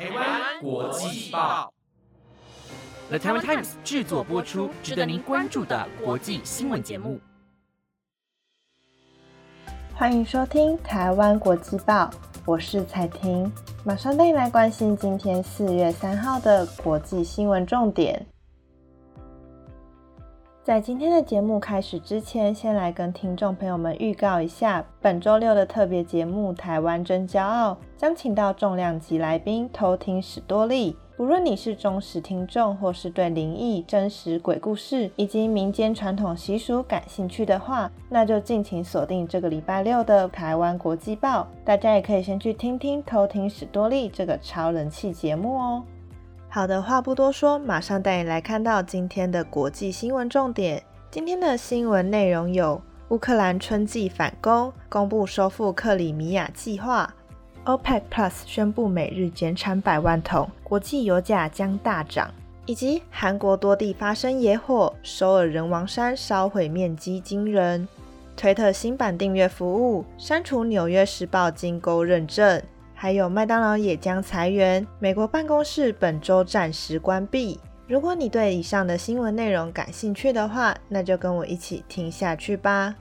台湾国际报，The Taiwan Times 制作播出，值得您关注的国际新闻节目。欢迎收听台湾国际报，我是彩婷，马上带你来关心今天四月三号的国际新闻重点。在今天的节目开始之前，先来跟听众朋友们预告一下，本周六的特别节目《台湾真骄傲》将请到重量级来宾偷听史多利。不论你是忠实听众，或是对灵异、真实鬼故事以及民间传统习俗感兴趣的话，那就敬请锁定这个礼拜六的《台湾国际报》。大家也可以先去听听偷听史多利这个超人气节目哦。好的，话不多说，马上带你来看到今天的国际新闻重点。今天的新闻内容有：乌克兰春季反攻，公布收复克里米亚计划；OPEC Plus 宣布每日减产百万桶，国际油价将大涨；以及韩国多地发生野火，首尔人王山烧毁面积惊人；推特新版订阅服务删除《纽约时报》金钩认证。还有麦当劳也将裁员，美国办公室本周暂时关闭。如果你对以上的新闻内容感兴趣的话，那就跟我一起听下去吧。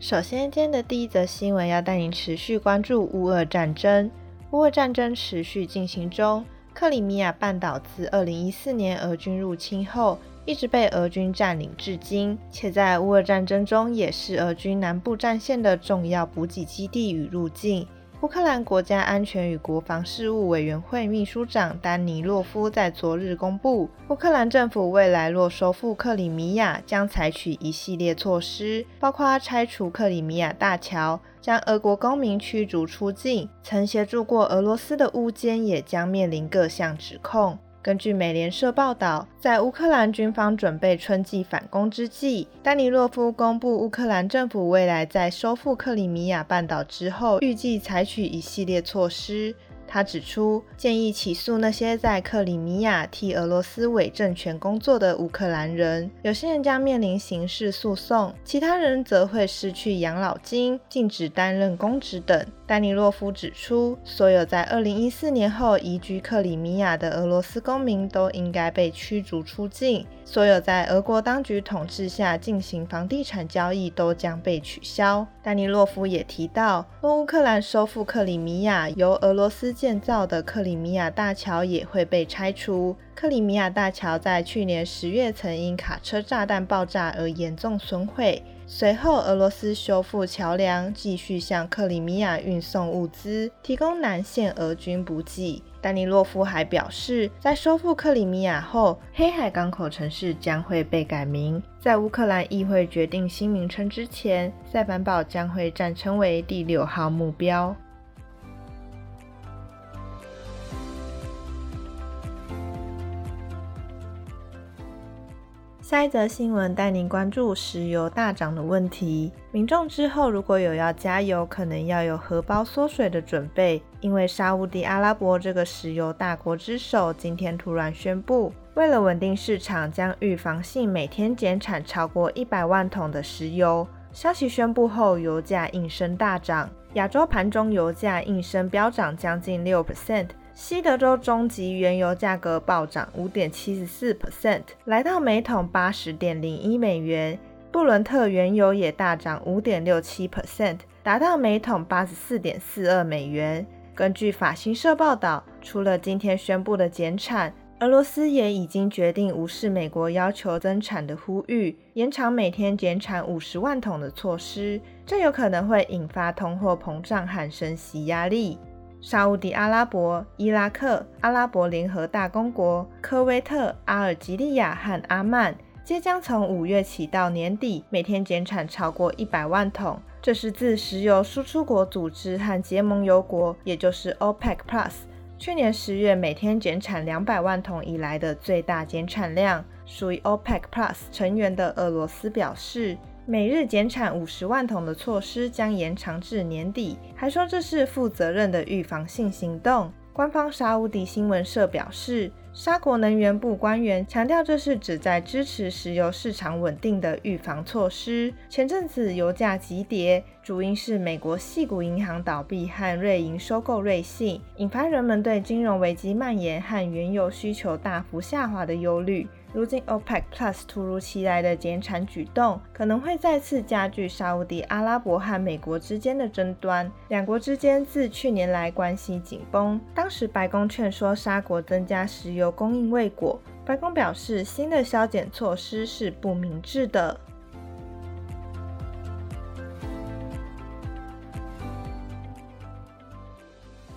首先，今天的第一则新闻要带您持续关注乌俄战争。乌俄战争持续进行中，克里米亚半岛自二零一四年俄军入侵后。一直被俄军占领至今，且在乌俄战争中也是俄军南部战线的重要补给基地与路径。乌克兰国家安全与国防事务委员会秘书长丹尼洛夫在昨日公布，乌克兰政府未来若收复克里米亚，将采取一系列措施，包括拆除克里米亚大桥，将俄国公民驱逐出境，曾协助过俄罗斯的乌奸也将面临各项指控。根据美联社报道，在乌克兰军方准备春季反攻之际，丹尼洛夫公布，乌克兰政府未来在收复克里米亚半岛之后，预计采取一系列措施。他指出，建议起诉那些在克里米亚替俄罗斯伪政权工作的乌克兰人，有些人将面临刑事诉讼，其他人则会失去养老金、禁止担任公职等。丹尼洛夫指出，所有在2014年后移居克里米亚的俄罗斯公民都应该被驱逐出境，所有在俄国当局统治下进行房地产交易都将被取消。丹尼洛夫也提到，若乌克兰收复克里米亚，由俄罗斯建造的克里米亚大桥也会被拆除。克里米亚大桥在去年十月曾因卡车炸弹爆炸而严重损毁。随后，俄罗斯修复桥梁，继续向克里米亚运送物资，提供南线俄军补给。丹尼洛夫还表示，在收复克里米亚后，黑海港口城市将会被改名。在乌克兰议会决定新名称之前，塞凡堡将会暂称为第六号目标。下一则新闻带您关注石油大涨的问题。民众之后如果有要加油，可能要有荷包缩水的准备，因为沙地阿拉伯这个石油大国之首今天突然宣布，为了稳定市场，将预防性每天减产超过一百万桶的石油。消息宣布后，油价应声大涨，亚洲盘中油价应声飙涨将近六 percent。西德州中级原油价格暴涨五点七十四 percent，来到每桶八十点零一美元。布伦特原油也大涨五点六七 percent，达到每桶八十四点四二美元。根据法新社报道，除了今天宣布的减产，俄罗斯也已经决定无视美国要求增产的呼吁，延长每天减产五十万桶的措施。这有可能会引发通货膨胀和升息压力。沙地阿拉伯、伊拉克、阿拉伯联合大公国、科威特、阿尔及利亚和阿曼，皆将从五月起到年底每天减产超过一百万桶。这是自石油输出国组织和结盟油国，也就是 OPEC Plus，去年十月每天减产两百万桶以来的最大减产量。属于 OPEC Plus 成员的俄罗斯表示。每日减产五十万桶的措施将延长至年底，还说这是负责任的预防性行动。官方沙乌地新闻社表示，沙国能源部官员强调，这是旨在支持石油市场稳定的预防措施。前阵子油价急跌，主因是美国系股银行倒闭和瑞银收购瑞信，引发人们对金融危机蔓延和原油需求大幅下滑的忧虑。如今，OPEC Plus 突如其来的减产举动，可能会再次加剧沙地阿拉伯和美国之间的争端。两国之间自去年来关系紧绷，当时白宫劝说沙国增加石油供应未果。白宫表示，新的削减措施是不明智的。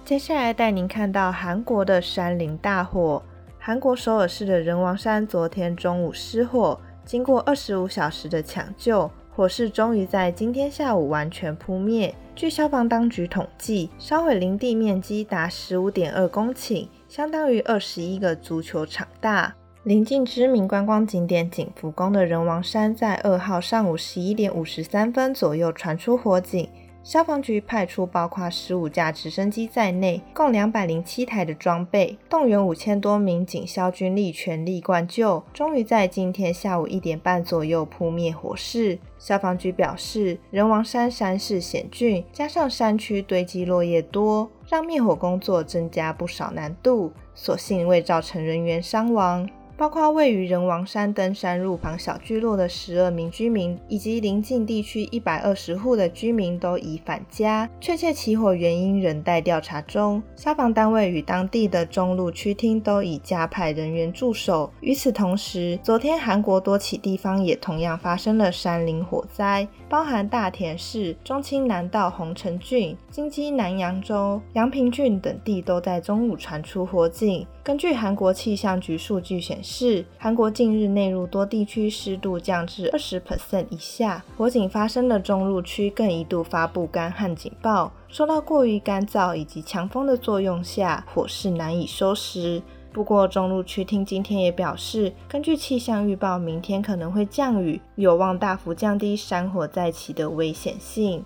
接下来带您看到韩国的山林大火。韩国首尔市的人王山昨天中午失火，经过二十五小时的抢救，火势终于在今天下午完全扑灭。据消防当局统计，烧毁林地面积达十五点二公顷，相当于二十一个足球场大。临近知名观光景点景福宫的人王山，在二号上午十一点五十三分左右传出火警。消防局派出包括十五架直升机在内，共两百零七台的装备，动员五千多名警消军力全力灌救，终于在今天下午一点半左右扑灭火势。消防局表示，人王山山势险峻，加上山区堆积落叶多，让灭火工作增加不少难度，所幸未造成人员伤亡。包括位于人王山登山路旁小聚落的十二名居民，以及邻近地区一百二十户的居民都已返家。确切起火原因仍待调查中。消防单位与当地的中路区厅都已加派人员驻守。与此同时，昨天韩国多起地方也同样发生了山林火灾，包含大田市、中清南道洪城郡、京畿南扬州、阳平郡等地都在中午传出火警。根据韩国气象局数据显示，是韩国近日内陆多地区湿度降至二十 percent 以下，火警发生的中路区更一度发布干旱警报。受到过于干燥以及强风的作用下，火势难以收拾。不过，中路区厅今天也表示，根据气象预报，明天可能会降雨，有望大幅降低山火再起的危险性。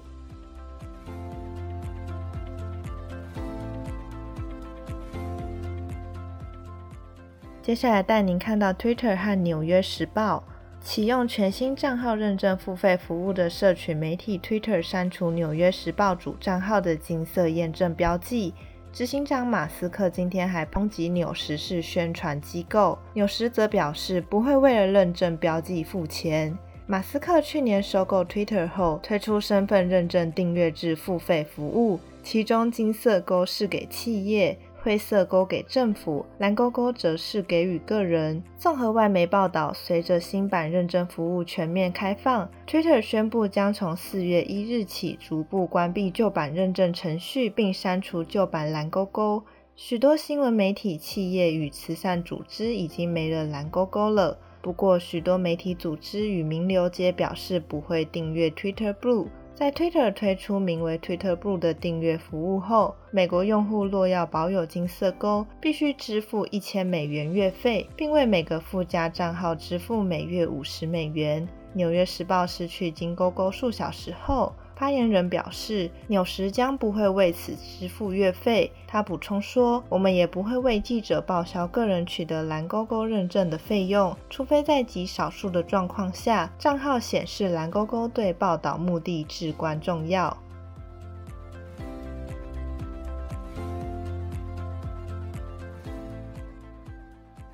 接下来带您看到 Twitter 和纽约时报启用全新账号认证付费服务的社群媒体 Twitter 删除纽约时报主账号的金色验证标记。执行长马斯克今天还抨击纽时是宣传机构，纽时则表示不会为了认证标记付钱。马斯克去年收购 Twitter 后，推出身份认证订阅制付费服务，其中金色勾是给企业。灰色勾给政府，蓝勾勾则是给予个人。综合外媒报道，随着新版认证服务全面开放，Twitter 宣布将从四月一日起逐步关闭旧版认证程序，并删除旧版蓝勾勾。许多新闻媒体、企业与慈善组织已经没了蓝勾勾了。不过，许多媒体组织与名流皆表示不会订阅 Twitter Blue。在 Twitter 推出名为 Twitter Blue 的订阅服务后，美国用户若要保有金色勾，必须支付一千美元月费，并为每个附加账号支付每月五十美元。纽约时报失去金勾勾数小时后。发言人表示，纽时将不会为此支付月费。他补充说：“我们也不会为记者报销个人取得蓝勾勾认证的费用，除非在极少数的状况下，账号显示蓝勾勾对报道目的至关重要。”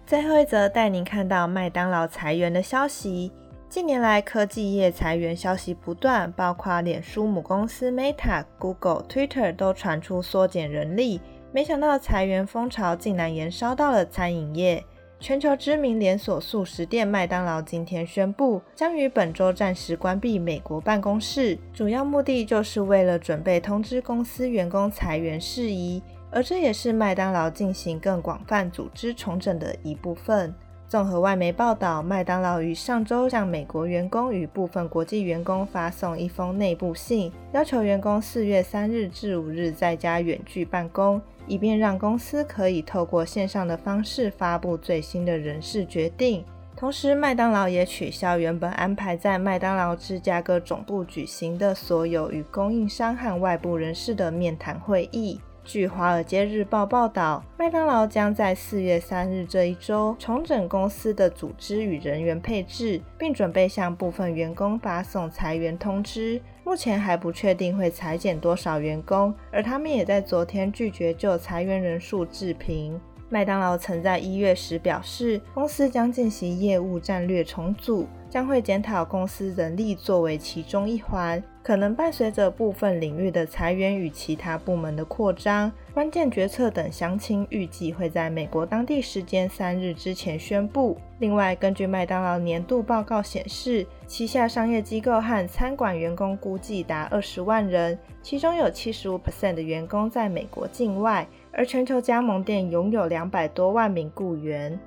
最后一则带您看到麦当劳裁员的消息。近年来，科技业裁员消息不断，包括脸书母公司 Meta、Google、Twitter 都传出缩减人力。没想到裁员风潮竟然延烧到了餐饮业。全球知名连锁速食店麦当劳今天宣布，将于本周暂时关闭美国办公室，主要目的就是为了准备通知公司员工裁员事宜，而这也是麦当劳进行更广泛组织重整的一部分。综合外媒报道，麦当劳于上周向美国员工与部分国际员工发送一封内部信，要求员工四月三日至五日在家远距办公，以便让公司可以透过线上的方式发布最新的人事决定。同时，麦当劳也取消原本安排在麦当劳芝加哥总部举行的所有与供应商和外部人士的面谈会议。据《华尔街日报》报道，麦当劳将在四月三日这一周重整公司的组织与人员配置，并准备向部分员工发送裁员通知。目前还不确定会裁减多少员工，而他们也在昨天拒绝就裁员人数置评。麦当劳曾在一月时表示，公司将进行业务战略重组，将会检讨公司人力作为其中一环，可能伴随着部分领域的裁员与其他部门的扩张。关键决策等详情预计会在美国当地时间三日之前宣布。另外，根据麦当劳年度报告显示，旗下商业机构和餐馆员工估计达二十万人，其中有七十五 percent 的员工在美国境外。而全球加盟店拥有两百多万名雇员。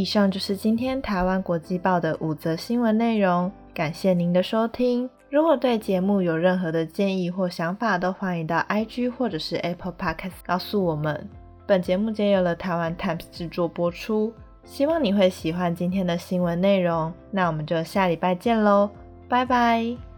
以上就是今天台湾国际报的五则新闻内容，感谢您的收听。如果对节目有任何的建议或想法，都欢迎到 IG 或者是 Apple Podcast 告诉我们。本节目皆由了台湾 Times 制作播出，希望你会喜欢今天的新闻内容。那我们就下礼拜见喽，拜拜。